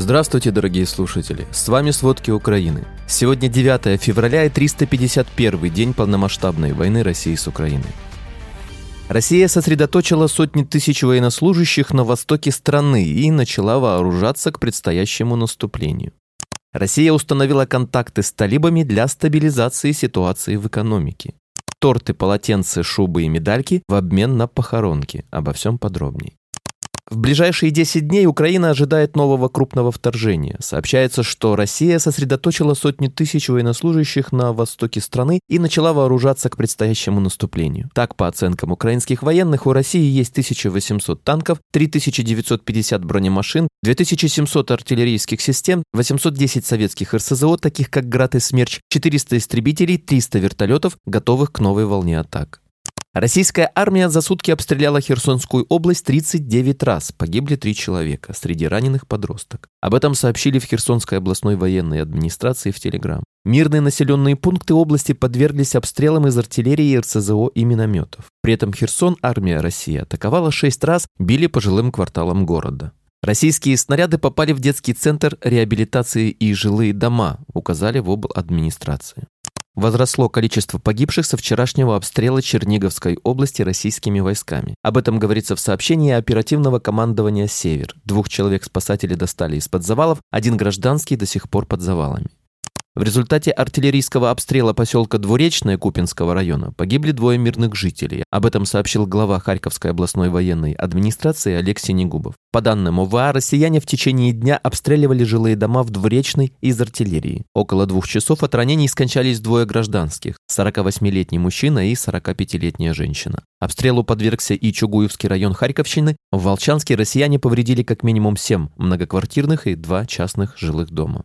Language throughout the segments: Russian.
Здравствуйте, дорогие слушатели! С вами «Сводки Украины». Сегодня 9 февраля и 351 день полномасштабной войны России с Украиной. Россия сосредоточила сотни тысяч военнослужащих на востоке страны и начала вооружаться к предстоящему наступлению. Россия установила контакты с талибами для стабилизации ситуации в экономике. Торты, полотенца, шубы и медальки в обмен на похоронки. Обо всем подробнее. В ближайшие 10 дней Украина ожидает нового крупного вторжения. Сообщается, что Россия сосредоточила сотни тысяч военнослужащих на востоке страны и начала вооружаться к предстоящему наступлению. Так, по оценкам украинских военных, у России есть 1800 танков, 3950 бронемашин, 2700 артиллерийских систем, 810 советских РСЗО, таких как «Град» и «Смерч», 400 истребителей, 300 вертолетов, готовых к новой волне атак. Российская армия за сутки обстреляла Херсонскую область 39 раз. Погибли три человека, среди раненых подросток. Об этом сообщили в Херсонской областной военной администрации в Телеграм. Мирные населенные пункты области подверглись обстрелам из артиллерии, РСЗО и минометов. При этом Херсон армия России атаковала шесть раз, били по жилым кварталам города. Российские снаряды попали в детский центр реабилитации и жилые дома, указали в обл. администрации. Возросло количество погибших со вчерашнего обстрела Черниговской области российскими войсками. Об этом говорится в сообщении оперативного командования «Север». Двух человек спасатели достали из-под завалов, один гражданский до сих пор под завалами. В результате артиллерийского обстрела поселка Двуречное Купинского района погибли двое мирных жителей. Об этом сообщил глава Харьковской областной военной администрации Алексей Негубов. По данным ОВА, россияне в течение дня обстреливали жилые дома в Двуречной из артиллерии. Около двух часов от ранений скончались двое гражданских – 48-летний мужчина и 45-летняя женщина. Обстрелу подвергся и Чугуевский район Харьковщины. В Волчанске россияне повредили как минимум 7 многоквартирных и 2 частных жилых дома.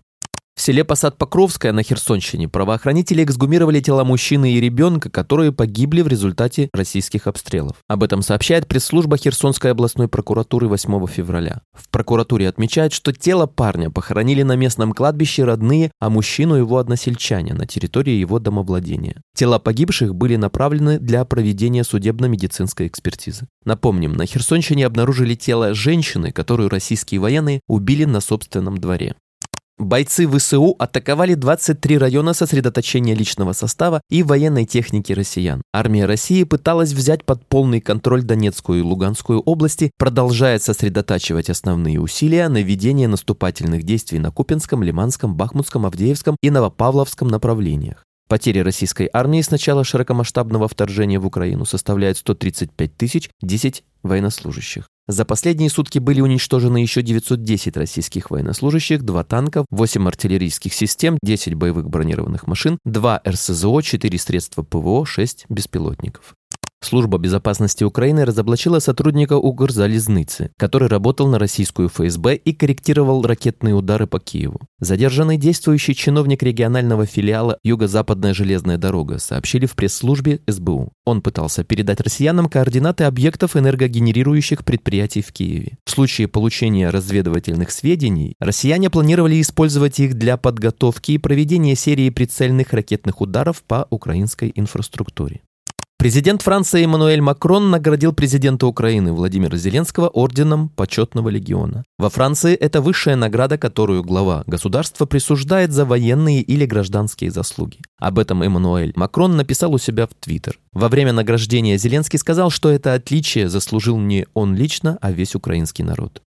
В селе Посад-Покровское на Херсонщине правоохранители эксгумировали тела мужчины и ребенка, которые погибли в результате российских обстрелов. Об этом сообщает пресс-служба Херсонской областной прокуратуры 8 февраля. В прокуратуре отмечают, что тело парня похоронили на местном кладбище родные, а мужчину его односельчане на территории его домовладения. Тела погибших были направлены для проведения судебно-медицинской экспертизы. Напомним, на Херсонщине обнаружили тело женщины, которую российские военные убили на собственном дворе. Бойцы ВСУ атаковали 23 района сосредоточения личного состава и военной техники россиян. Армия России пыталась взять под полный контроль Донецкую и Луганскую области, продолжает сосредотачивать основные усилия на ведение наступательных действий на Купинском, Лиманском, Бахмутском, Авдеевском и Новопавловском направлениях. Потери российской армии с начала широкомасштабного вторжения в Украину составляют 135 тысяч 10 военнослужащих. За последние сутки были уничтожены еще 910 российских военнослужащих, 2 танка, 8 артиллерийских систем, 10 боевых бронированных машин, 2 РСЗО, 4 средства ПВО, 6 беспилотников. Служба безопасности Украины разоблачила сотрудника Укрзалезницы, который работал на российскую ФСБ и корректировал ракетные удары по Киеву. Задержанный действующий чиновник регионального филиала Юго-Западная железная дорога, сообщили в пресс-службе СБУ. Он пытался передать россиянам координаты объектов энергогенерирующих предприятий в Киеве. В случае получения разведывательных сведений, россияне планировали использовать их для подготовки и проведения серии прицельных ракетных ударов по украинской инфраструктуре. Президент Франции Эммануэль Макрон наградил президента Украины Владимира Зеленского орденом Почетного легиона. Во Франции это высшая награда, которую глава государства присуждает за военные или гражданские заслуги. Об этом Эммануэль Макрон написал у себя в Твиттер. Во время награждения Зеленский сказал, что это отличие заслужил не он лично, а весь украинский народ.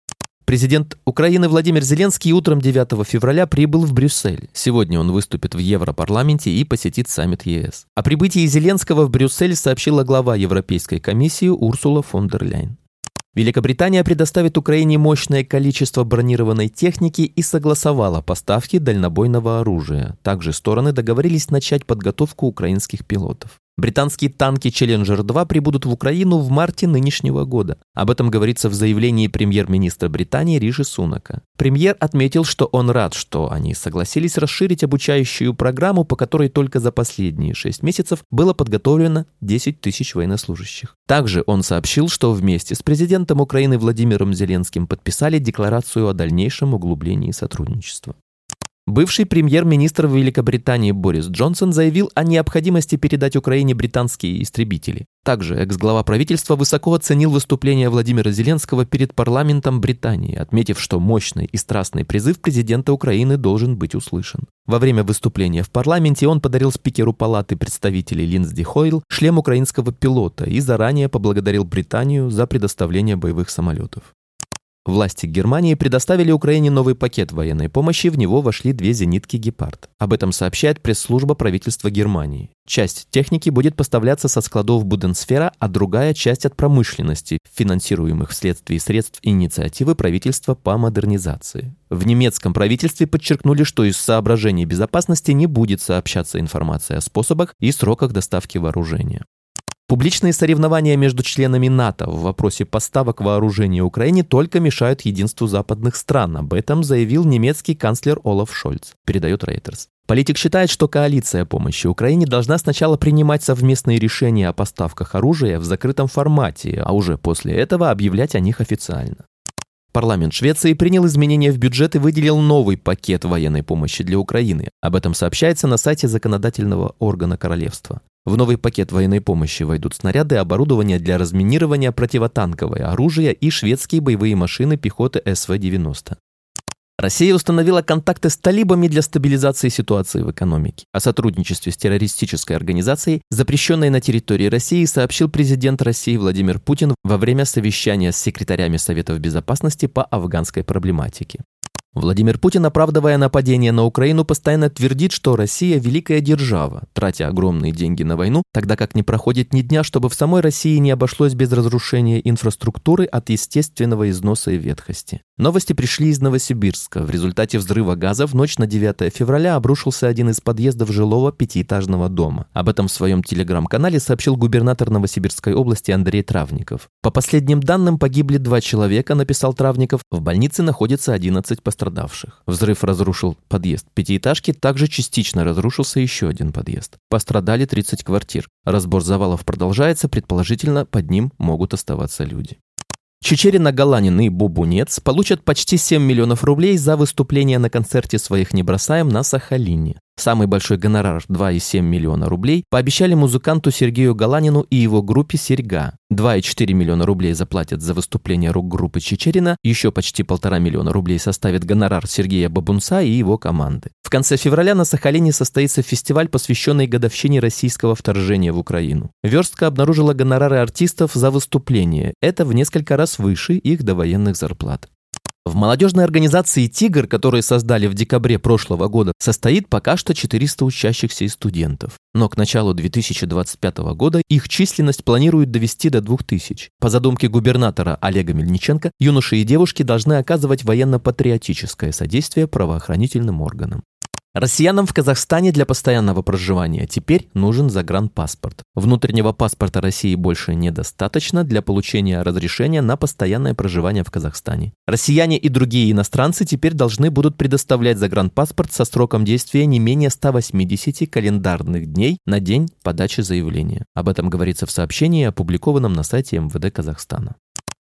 Президент Украины Владимир Зеленский утром 9 февраля прибыл в Брюссель. Сегодня он выступит в Европарламенте и посетит саммит ЕС. О прибытии Зеленского в Брюссель сообщила глава Европейской комиссии Урсула фон дер Ляйн. Великобритания предоставит Украине мощное количество бронированной техники и согласовала поставки дальнобойного оружия. Также стороны договорились начать подготовку украинских пилотов. Британские танки Challenger-2 прибудут в Украину в марте нынешнего года. Об этом говорится в заявлении премьер-министра Британии Риши Сунака. Премьер отметил, что он рад, что они согласились расширить обучающую программу, по которой только за последние 6 месяцев было подготовлено 10 тысяч военнослужащих. Также он сообщил, что вместе с президентом Украины Владимиром Зеленским подписали декларацию о дальнейшем углублении сотрудничества. Бывший премьер-министр Великобритании Борис Джонсон заявил о необходимости передать Украине британские истребители. Также экс-глава правительства высоко оценил выступление Владимира Зеленского перед парламентом Британии, отметив, что мощный и страстный призыв президента Украины должен быть услышан. Во время выступления в парламенте он подарил спикеру палаты представителей Линдсди Хойл шлем украинского пилота и заранее поблагодарил Британию за предоставление боевых самолетов. Власти Германии предоставили Украине новый пакет военной помощи, в него вошли две зенитки «Гепард». Об этом сообщает пресс-служба правительства Германии. Часть техники будет поставляться со складов Буденсфера, а другая часть от промышленности, финансируемых вследствие средств инициативы правительства по модернизации. В немецком правительстве подчеркнули, что из соображений безопасности не будет сообщаться информация о способах и сроках доставки вооружения. Публичные соревнования между членами НАТО в вопросе поставок вооружения Украине только мешают единству западных стран. Об этом заявил немецкий канцлер Олаф Шольц, передает Reuters. Политик считает, что коалиция помощи Украине должна сначала принимать совместные решения о поставках оружия в закрытом формате, а уже после этого объявлять о них официально. Парламент Швеции принял изменения в бюджет и выделил новый пакет военной помощи для Украины. Об этом сообщается на сайте законодательного органа королевства. В новый пакет военной помощи войдут снаряды, оборудование для разминирования, противотанковое оружие и шведские боевые машины пехоты СВ-90. Россия установила контакты с талибами для стабилизации ситуации в экономике. О сотрудничестве с террористической организацией, запрещенной на территории России, сообщил президент России Владимир Путин во время совещания с секретарями Советов Безопасности по афганской проблематике. Владимир Путин, оправдывая нападение на Украину, постоянно твердит, что Россия – великая держава, тратя огромные деньги на войну, тогда как не проходит ни дня, чтобы в самой России не обошлось без разрушения инфраструктуры от естественного износа и ветхости. Новости пришли из Новосибирска. В результате взрыва газа в ночь на 9 февраля обрушился один из подъездов жилого пятиэтажного дома. Об этом в своем телеграм-канале сообщил губернатор Новосибирской области Андрей Травников. По последним данным, погибли два человека, написал Травников. В больнице находится 11 пострадавших пострадавших. Взрыв разрушил подъезд пятиэтажки, также частично разрушился еще один подъезд. Пострадали 30 квартир. Разбор завалов продолжается, предположительно, под ним могут оставаться люди. Чечерина, Галанин и Бубунец получат почти 7 миллионов рублей за выступление на концерте своих «Не бросаем» на Сахалине. Самый большой гонорар 2,7 миллиона рублей пообещали музыканту Сергею Галанину и его группе «Серьга». 2,4 миллиона рублей заплатят за выступление рок-группы Чечерина, еще почти полтора миллиона рублей составит гонорар Сергея Бабунца и его команды. В конце февраля на Сахалине состоится фестиваль, посвященный годовщине российского вторжения в Украину. Верстка обнаружила гонорары артистов за выступление. Это в несколько раз выше их довоенных зарплат. В молодежной организации «Тигр», которую создали в декабре прошлого года, состоит пока что 400 учащихся и студентов. Но к началу 2025 года их численность планируют довести до 2000. По задумке губернатора Олега Мельниченко, юноши и девушки должны оказывать военно-патриотическое содействие правоохранительным органам. Россиянам в Казахстане для постоянного проживания теперь нужен загранпаспорт. Внутреннего паспорта России больше недостаточно для получения разрешения на постоянное проживание в Казахстане. Россияне и другие иностранцы теперь должны будут предоставлять загранпаспорт со сроком действия не менее 180 календарных дней на день подачи заявления. Об этом говорится в сообщении, опубликованном на сайте МВД Казахстана.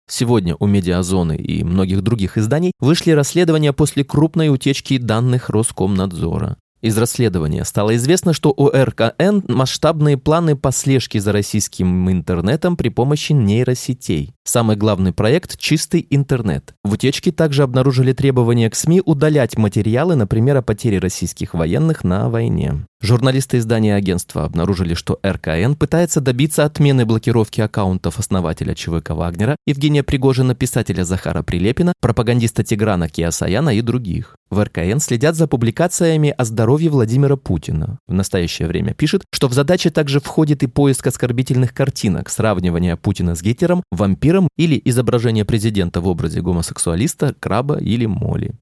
Сегодня у «Медиазоны» и многих других изданий вышли расследования после крупной утечки данных Роскомнадзора. Из расследования стало известно, что у РКН масштабные планы по слежке за российским интернетом при помощи нейросетей. Самый главный проект – чистый интернет. В утечке также обнаружили требования к СМИ удалять материалы, например, о потере российских военных на войне. Журналисты издания агентства обнаружили, что РКН пытается добиться отмены блокировки аккаунтов основателя ЧВК Вагнера, Евгения Пригожина, писателя Захара Прилепина, пропагандиста Тиграна Киасаяна и других. В РКН следят за публикациями о здоровье Владимира Путина. В настоящее время пишет, что в задачи также входит и поиск оскорбительных картинок, сравнивание Путина с Гитлером, вампиром или изображение президента в образе гомосексуалиста, краба или моли.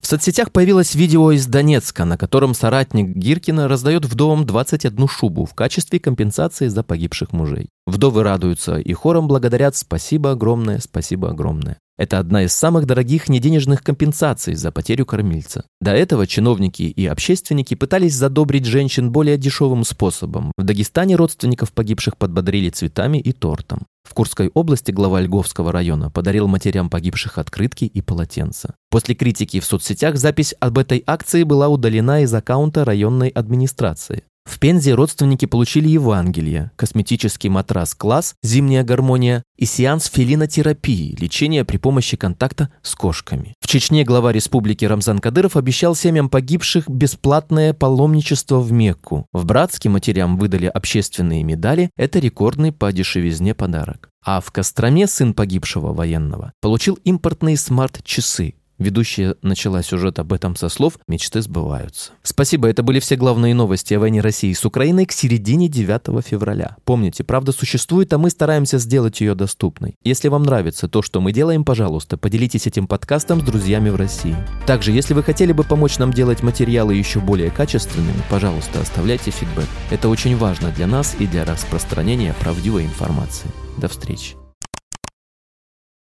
В соцсетях появилось видео из Донецка, на котором соратник Гиркина раздает вдовам 21 шубу в качестве компенсации за погибших мужей. Вдовы радуются и хором благодарят «Спасибо огромное, спасибо огромное». Это одна из самых дорогих неденежных компенсаций за потерю кормильца. До этого чиновники и общественники пытались задобрить женщин более дешевым способом. В Дагестане родственников погибших подбодрили цветами и тортом. В Курской области глава Льговского района подарил матерям погибших открытки и полотенца. После критики в соцсетях запись об этой акции была удалена из аккаунта районной администрации. В Пензе родственники получили Евангелие, косметический матрас «Класс», зимняя гармония и сеанс филинотерапии, лечение при помощи контакта с кошками. В Чечне глава республики Рамзан Кадыров обещал семьям погибших бесплатное паломничество в Мекку. В Братске матерям выдали общественные медали, это рекордный по дешевизне подарок. А в Костроме сын погибшего военного получил импортные смарт-часы, Ведущая начала сюжет об этом со слов «Мечты сбываются». Спасибо, это были все главные новости о войне России с Украиной к середине 9 февраля. Помните, правда существует, а мы стараемся сделать ее доступной. Если вам нравится то, что мы делаем, пожалуйста, поделитесь этим подкастом с друзьями в России. Также, если вы хотели бы помочь нам делать материалы еще более качественными, пожалуйста, оставляйте фидбэк. Это очень важно для нас и для распространения правдивой информации. До встречи.